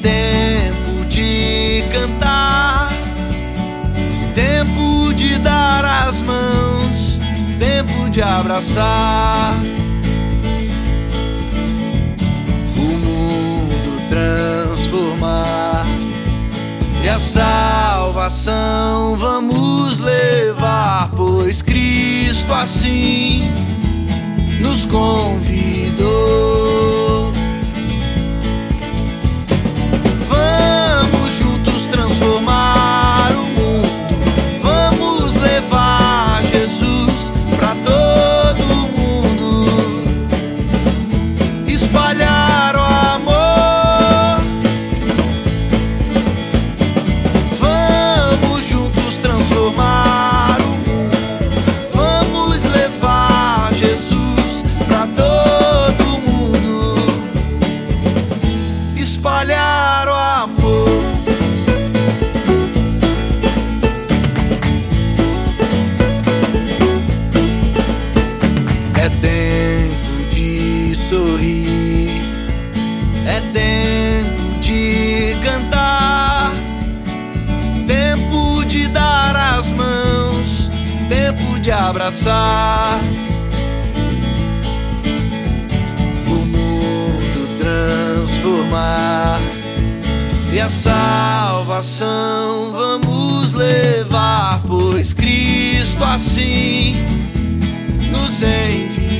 Tempo de cantar, tempo de dar as mãos, tempo de abraçar. O mundo transformar e a salvação vamos levar, pois Cristo assim nos convida espalhar o amor. É tempo de sorrir, é tempo de cantar, tempo de dar as mãos, tempo de abraçar. Salvação vamos levar, pois Cristo assim nos enviou.